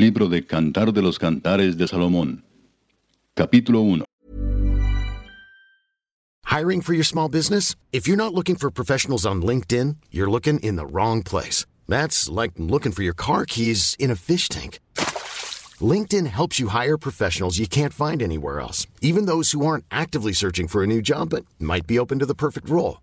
Libro de Cantar de los Cantares de Salomón. Capítulo 1. Hiring for your small business? If you're not looking for professionals on LinkedIn, you're looking in the wrong place. That's like looking for your car keys in a fish tank. LinkedIn helps you hire professionals you can't find anywhere else, even those who aren't actively searching for a new job but might be open to the perfect role.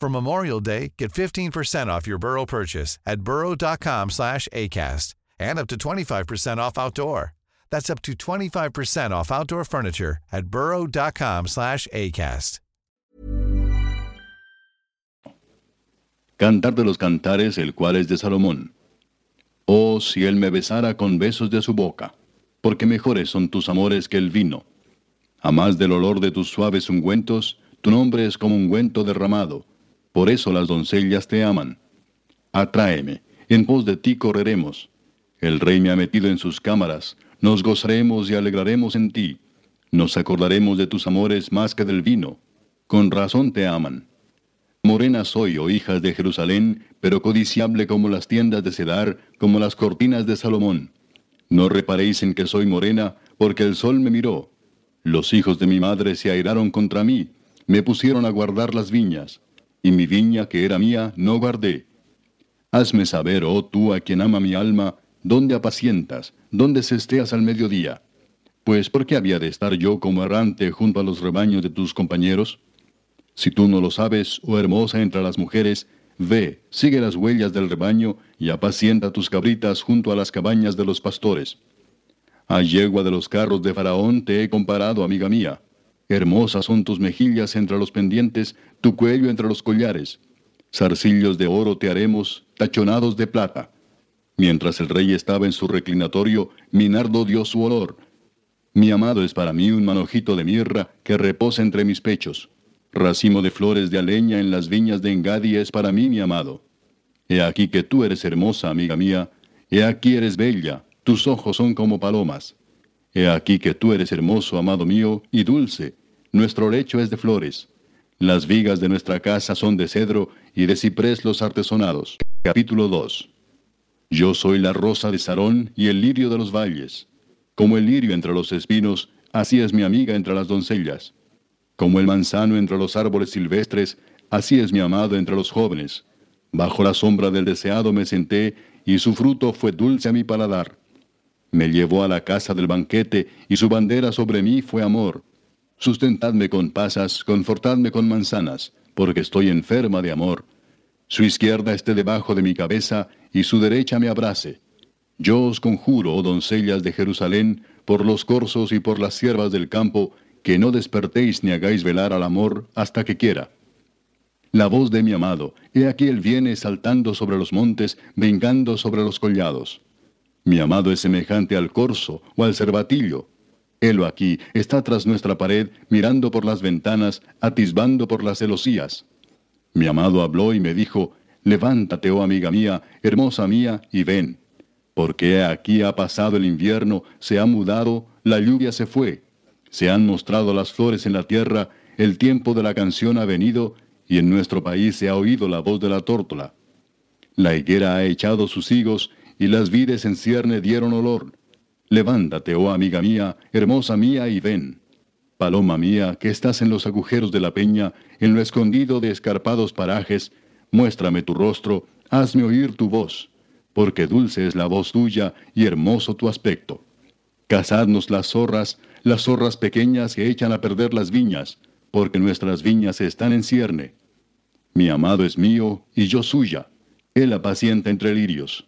For Memorial Day, get 15% off your Burrow purchase at burrow.com slash ACAST and up to 25% off outdoor. That's up to 25% off outdoor furniture at burrow.com slash ACAST. Cantar de los Cantares, el cual es de Salomón. Oh, si él me besara con besos de su boca, porque mejores son tus amores que el vino. A más del olor de tus suaves ungüentos, tu nombre es como ungüento derramado, por eso las doncellas te aman. Atráeme, en pos de ti correremos. El rey me ha metido en sus cámaras, nos gozaremos y alegraremos en ti. Nos acordaremos de tus amores más que del vino. Con razón te aman. Morena soy, oh hijas de Jerusalén, pero codiciable como las tiendas de Cedar, como las cortinas de Salomón. No reparéis en que soy morena, porque el sol me miró. Los hijos de mi madre se airaron contra mí, me pusieron a guardar las viñas, y mi viña que era mía no guardé. Hazme saber, oh tú a quien ama mi alma, dónde apacientas, dónde cesteas al mediodía. Pues ¿por qué había de estar yo como errante junto a los rebaños de tus compañeros? Si tú no lo sabes, oh hermosa entre las mujeres, ve, sigue las huellas del rebaño y apacienta tus cabritas junto a las cabañas de los pastores. A yegua de los carros de Faraón te he comparado, amiga mía. Hermosas son tus mejillas entre los pendientes, tu cuello entre los collares. Zarcillos de oro te haremos, tachonados de plata. Mientras el rey estaba en su reclinatorio, mi nardo dio su olor. Mi amado es para mí un manojito de mirra que reposa entre mis pechos. Racimo de flores de aleña en las viñas de Engadi es para mí, mi amado. He aquí que tú eres hermosa, amiga mía. He aquí eres bella, tus ojos son como palomas. He aquí que tú eres hermoso, amado mío, y dulce. Nuestro lecho es de flores. Las vigas de nuestra casa son de cedro y de ciprés los artesonados. Capítulo 2. Yo soy la rosa de Sarón y el lirio de los valles. Como el lirio entre los espinos, así es mi amiga entre las doncellas. Como el manzano entre los árboles silvestres, así es mi amado entre los jóvenes. Bajo la sombra del deseado me senté, y su fruto fue dulce a mi paladar. Me llevó a la casa del banquete, y su bandera sobre mí fue amor. Sustentadme con pasas, confortadme con manzanas, porque estoy enferma de amor. Su izquierda esté debajo de mi cabeza, y su derecha me abrace. Yo os conjuro, oh doncellas de Jerusalén, por los corzos y por las siervas del campo, que no despertéis ni hagáis velar al amor hasta que quiera. La voz de mi amado, he aquí él viene saltando sobre los montes, vengando sobre los collados. Mi amado es semejante al corzo o al cervatillo. Helo aquí, está tras nuestra pared, mirando por las ventanas, atisbando por las celosías. Mi amado habló y me dijo, Levántate, oh amiga mía, hermosa mía, y ven. Porque aquí ha pasado el invierno, se ha mudado, la lluvia se fue, se han mostrado las flores en la tierra, el tiempo de la canción ha venido, y en nuestro país se ha oído la voz de la tórtola. La higuera ha echado sus higos, y las vides en cierne dieron olor. Levántate, oh amiga mía, hermosa mía, y ven. Paloma mía, que estás en los agujeros de la peña, en lo escondido de escarpados parajes, muéstrame tu rostro, hazme oír tu voz porque dulce es la voz tuya y hermoso tu aspecto. Cazadnos las zorras, las zorras pequeñas que echan a perder las viñas, porque nuestras viñas están en cierne. Mi amado es mío y yo suya, él apacienta entre lirios.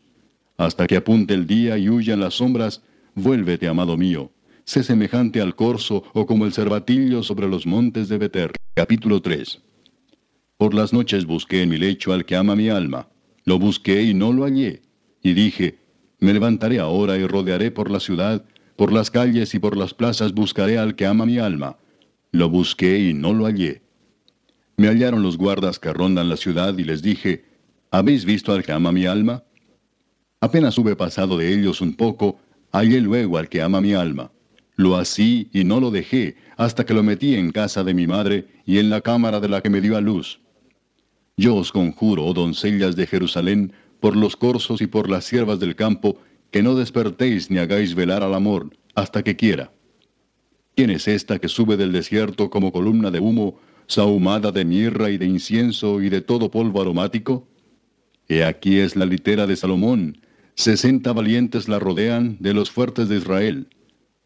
Hasta que apunte el día y huyan las sombras, vuélvete, amado mío. Sé semejante al corzo o como el cervatillo sobre los montes de Beter. Capítulo 3. Por las noches busqué en mi lecho al que ama mi alma. Lo busqué y no lo hallé. Y dije, me levantaré ahora y rodearé por la ciudad, por las calles y por las plazas buscaré al que ama mi alma. Lo busqué y no lo hallé. Me hallaron los guardas que rondan la ciudad y les dije, ¿habéis visto al que ama mi alma? Apenas hube pasado de ellos un poco, hallé luego al que ama mi alma. Lo así y no lo dejé, hasta que lo metí en casa de mi madre y en la cámara de la que me dio a luz. Yo os conjuro, oh doncellas de Jerusalén, por los corzos y por las siervas del campo, que no despertéis ni hagáis velar al amor, hasta que quiera. ¿Quién es esta que sube del desierto como columna de humo, sahumada de mirra y de incienso y de todo polvo aromático? He aquí es la litera de Salomón, sesenta valientes la rodean de los fuertes de Israel.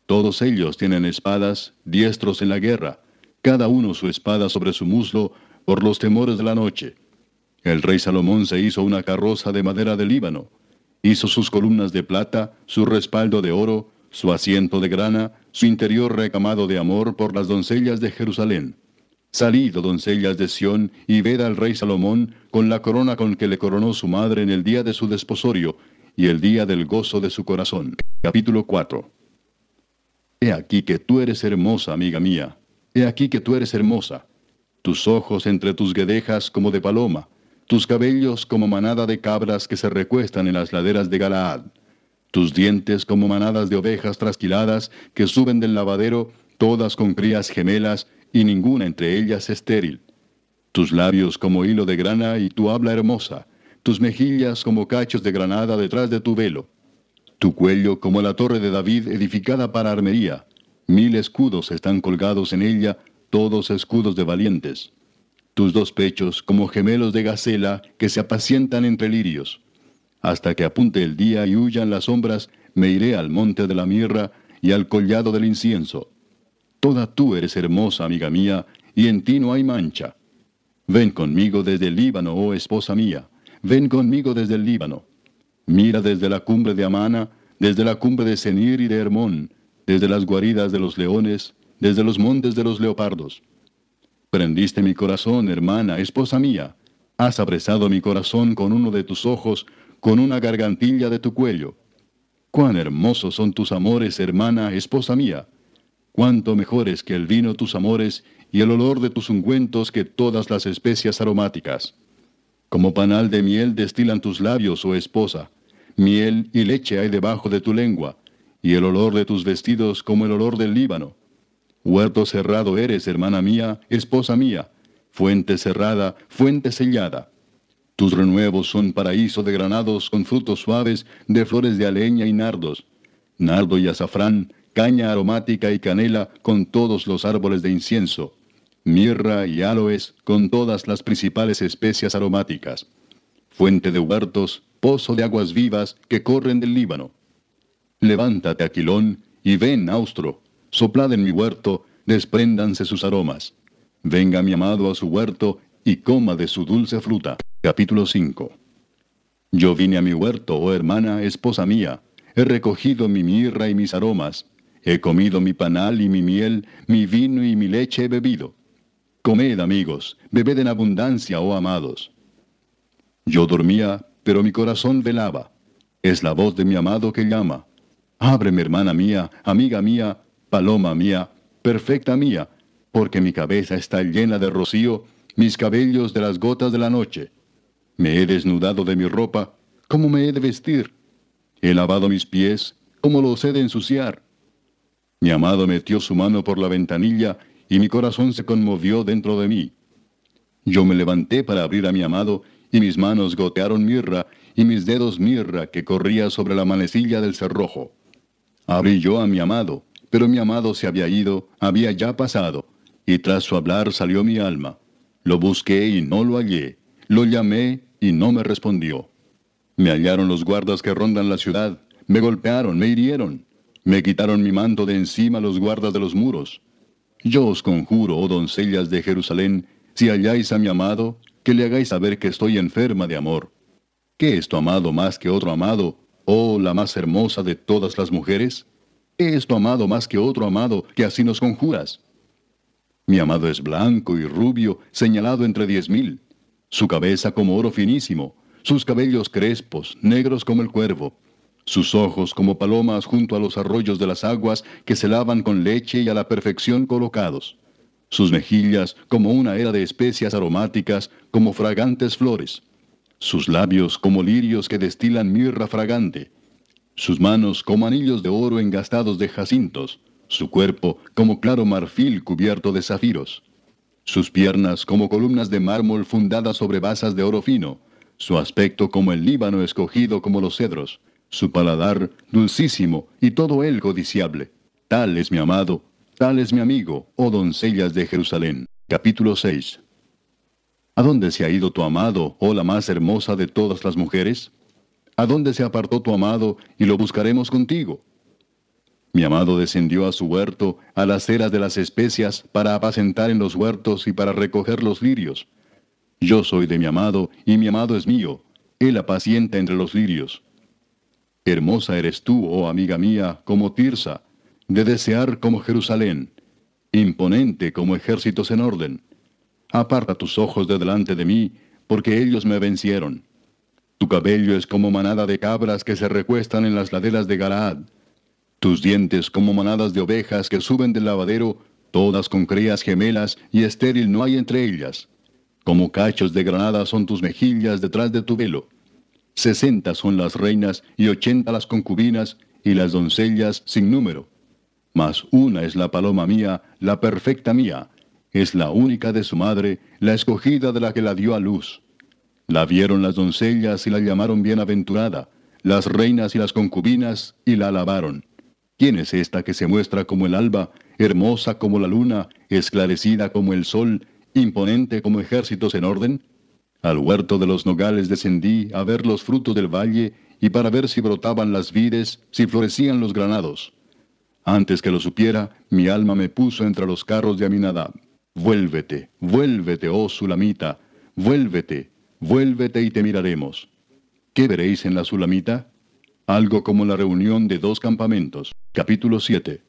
Todos ellos tienen espadas, diestros en la guerra, cada uno su espada sobre su muslo, por los temores de la noche. El rey Salomón se hizo una carroza de madera de Líbano, hizo sus columnas de plata, su respaldo de oro, su asiento de grana, su interior recamado de amor por las doncellas de Jerusalén. Salid, oh doncellas de Sión, y ved al rey Salomón con la corona con que le coronó su madre en el día de su desposorio y el día del gozo de su corazón. Capítulo 4 He aquí que tú eres hermosa, amiga mía. He aquí que tú eres hermosa. Tus ojos entre tus guedejas como de paloma, tus cabellos como manada de cabras que se recuestan en las laderas de Galaad tus dientes como manadas de ovejas trasquiladas que suben del lavadero, todas con crías gemelas, y ninguna entre ellas estéril. Tus labios como hilo de grana y tu habla hermosa, tus mejillas como cachos de granada detrás de tu velo. Tu cuello como la torre de David edificada para armería. Mil escudos están colgados en ella, todos escudos de valientes. Tus dos pechos como gemelos de gacela que se apacientan entre lirios. Hasta que apunte el día y huyan las sombras, me iré al monte de la mirra y al collado del incienso. Toda tú eres hermosa, amiga mía, y en ti no hay mancha. Ven conmigo desde el Líbano, oh esposa mía, ven conmigo desde el Líbano. Mira desde la cumbre de Amana, desde la cumbre de Senir y de Hermón, desde las guaridas de los leones, desde los montes de los leopardos. Prendiste mi corazón, hermana, esposa mía. Has apresado mi corazón con uno de tus ojos, con una gargantilla de tu cuello. Cuán hermosos son tus amores, hermana, esposa mía. Cuánto mejores que el vino tus amores y el olor de tus ungüentos que todas las especias aromáticas. Como panal de miel destilan tus labios, oh esposa. Miel y leche hay debajo de tu lengua, y el olor de tus vestidos como el olor del Líbano. Huerto cerrado eres, hermana mía, esposa mía, fuente cerrada, fuente sellada. Tus renuevos son paraíso de granados con frutos suaves, de flores de aleña y nardos. Nardo y azafrán, caña aromática y canela con todos los árboles de incienso. Mirra y aloes con todas las principales especias aromáticas. Fuente de huertos, pozo de aguas vivas que corren del Líbano. Levántate, Aquilón, y ven, Austro. Soplad en mi huerto, despréndanse sus aromas. Venga mi amado a su huerto y coma de su dulce fruta. Capítulo 5 Yo vine a mi huerto, oh hermana, esposa mía, he recogido mi mirra y mis aromas, he comido mi panal y mi miel, mi vino y mi leche he bebido. Comed, amigos, bebed en abundancia, oh amados. Yo dormía, pero mi corazón velaba. Es la voz de mi amado que llama. Ábreme, hermana mía, amiga mía, paloma mía, perfecta mía, porque mi cabeza está llena de rocío, mis cabellos de las gotas de la noche. Me he desnudado de mi ropa, ¿cómo me he de vestir? He lavado mis pies, ¿cómo los he de ensuciar? Mi amado metió su mano por la ventanilla y mi corazón se conmovió dentro de mí. Yo me levanté para abrir a mi amado y mis manos gotearon mirra y mis dedos mirra que corría sobre la manecilla del cerrojo. Abrí yo a mi amado, pero mi amado se había ido, había ya pasado, y tras su hablar salió mi alma. Lo busqué y no lo hallé. Lo llamé y no me respondió. Me hallaron los guardas que rondan la ciudad, me golpearon, me hirieron, me quitaron mi manto de encima los guardas de los muros. Yo os conjuro, oh doncellas de Jerusalén, si halláis a mi amado, que le hagáis saber que estoy enferma de amor. ¿Qué es tu amado más que otro amado, oh la más hermosa de todas las mujeres? ¿Qué es tu amado más que otro amado que así nos conjuras? Mi amado es blanco y rubio, señalado entre diez mil, su cabeza como oro finísimo, sus cabellos crespos, negros como el cuervo, sus ojos como palomas junto a los arroyos de las aguas que se lavan con leche y a la perfección colocados, sus mejillas como una era de especias aromáticas, como fragantes flores, sus labios como lirios que destilan mirra fragante, sus manos como anillos de oro engastados de jacintos, su cuerpo como claro marfil cubierto de zafiros, sus piernas como columnas de mármol fundadas sobre basas de oro fino, su aspecto como el Líbano escogido como los cedros, su paladar dulcísimo y todo él codiciable. Tal es mi amado, tal es mi amigo, oh doncellas de Jerusalén. Capítulo 6 ¿A dónde se ha ido tu amado, oh la más hermosa de todas las mujeres? ¿A dónde se apartó tu amado y lo buscaremos contigo? Mi amado descendió a su huerto, a las eras de las especias, para apacentar en los huertos y para recoger los lirios. Yo soy de mi amado, y mi amado es mío. Él apacienta entre los lirios. Hermosa eres tú, oh amiga mía, como Tirsa, de desear como Jerusalén, imponente como ejércitos en orden. Aparta tus ojos de delante de mí, porque ellos me vencieron. Tu cabello es como manada de cabras que se recuestan en las laderas de Galaad. Tus dientes como manadas de ovejas que suben del lavadero, todas con crías gemelas y estéril no hay entre ellas. Como cachos de granada son tus mejillas detrás de tu velo. Sesenta son las reinas y ochenta las concubinas y las doncellas sin número. Mas una es la paloma mía, la perfecta mía, es la única de su madre, la escogida de la que la dio a luz. La vieron las doncellas y la llamaron bienaventurada, las reinas y las concubinas, y la alabaron. ¿Quién es esta que se muestra como el alba, hermosa como la luna, esclarecida como el sol, imponente como ejércitos en orden? Al huerto de los nogales descendí a ver los frutos del valle y para ver si brotaban las vides, si florecían los granados. Antes que lo supiera, mi alma me puso entre los carros de Aminadab. Vuélvete, vuélvete, oh Sulamita, vuélvete, vuélvete y te miraremos. ¿Qué veréis en la Sulamita? Algo como la reunión de dos campamentos. Capítulo 7.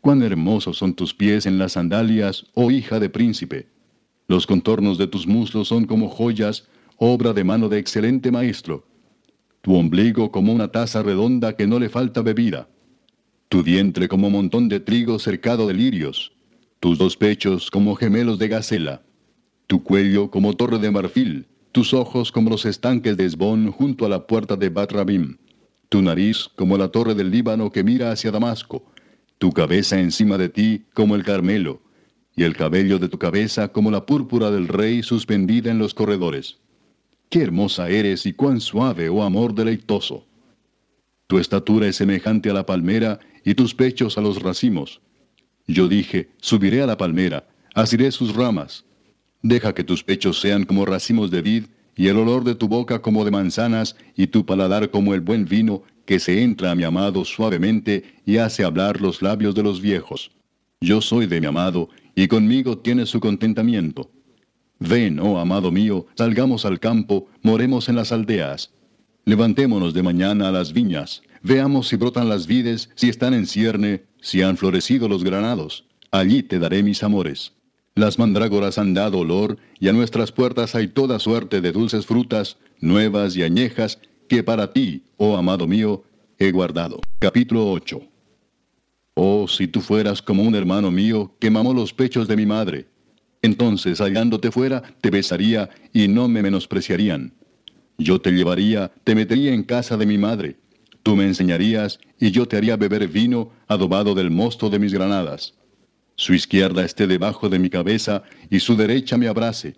Cuán hermosos son tus pies en las sandalias, oh hija de príncipe. Los contornos de tus muslos son como joyas, obra de mano de excelente maestro. Tu ombligo como una taza redonda que no le falta bebida. Tu vientre como montón de trigo cercado de lirios. Tus dos pechos como gemelos de gacela, tu cuello como torre de marfil, tus ojos como los estanques de Esbón junto a la puerta de Batrabim, tu nariz como la torre del Líbano que mira hacia Damasco, tu cabeza encima de ti como el Carmelo, y el cabello de tu cabeza como la púrpura del rey suspendida en los corredores. Qué hermosa eres y cuán suave, oh amor deleitoso. Tu estatura es semejante a la palmera y tus pechos a los racimos. Yo dije, subiré a la palmera, asiré sus ramas. Deja que tus pechos sean como racimos de vid, y el olor de tu boca como de manzanas, y tu paladar como el buen vino, que se entra a mi amado suavemente y hace hablar los labios de los viejos. Yo soy de mi amado, y conmigo tiene su contentamiento. Ven, oh amado mío, salgamos al campo, moremos en las aldeas. Levantémonos de mañana a las viñas, veamos si brotan las vides, si están en cierne, si han florecido los granados, allí te daré mis amores. Las mandrágoras han dado olor, y a nuestras puertas hay toda suerte de dulces frutas, nuevas y añejas, que para ti, oh amado mío, he guardado. Capítulo 8 Oh, si tú fueras como un hermano mío que mamó los pechos de mi madre. Entonces, hallándote fuera, te besaría y no me menospreciarían. Yo te llevaría, te metería en casa de mi madre Tú me enseñarías y yo te haría beber vino adobado del mosto de mis granadas. Su izquierda esté debajo de mi cabeza y su derecha me abrace.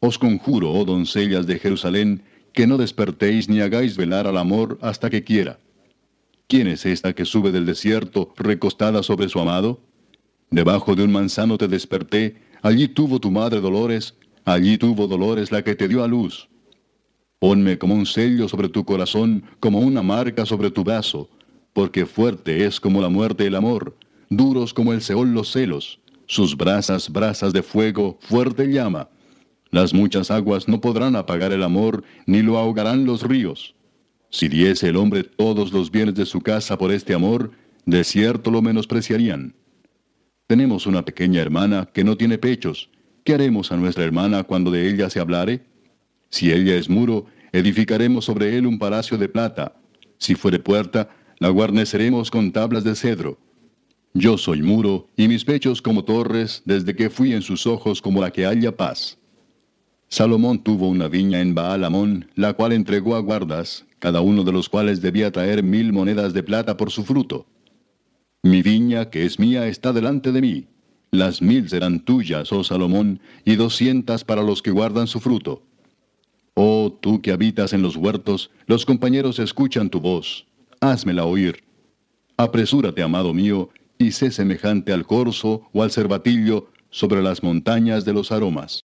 Os conjuro, oh doncellas de Jerusalén, que no despertéis ni hagáis velar al amor hasta que quiera. ¿Quién es esta que sube del desierto recostada sobre su amado? Debajo de un manzano te desperté, allí tuvo tu madre dolores, allí tuvo dolores la que te dio a luz. Ponme como un sello sobre tu corazón, como una marca sobre tu brazo, porque fuerte es como la muerte el amor, duros como el Seol los celos, sus brasas, brasas de fuego, fuerte llama. Las muchas aguas no podrán apagar el amor, ni lo ahogarán los ríos. Si diese el hombre todos los bienes de su casa por este amor, de cierto lo menospreciarían. Tenemos una pequeña hermana que no tiene pechos. ¿Qué haremos a nuestra hermana cuando de ella se hablare? Si ella es muro, edificaremos sobre él un palacio de plata. Si fuere puerta, la guarneceremos con tablas de cedro. Yo soy muro, y mis pechos como torres, desde que fui en sus ojos como la que halla paz. Salomón tuvo una viña en Baalamón, la cual entregó a guardas, cada uno de los cuales debía traer mil monedas de plata por su fruto. Mi viña, que es mía, está delante de mí. Las mil serán tuyas, oh Salomón, y doscientas para los que guardan su fruto. Oh tú que habitas en los huertos, los compañeros escuchan tu voz házmela oír. Apresúrate, amado mío, y sé semejante al corzo o al cervatillo sobre las montañas de los aromas.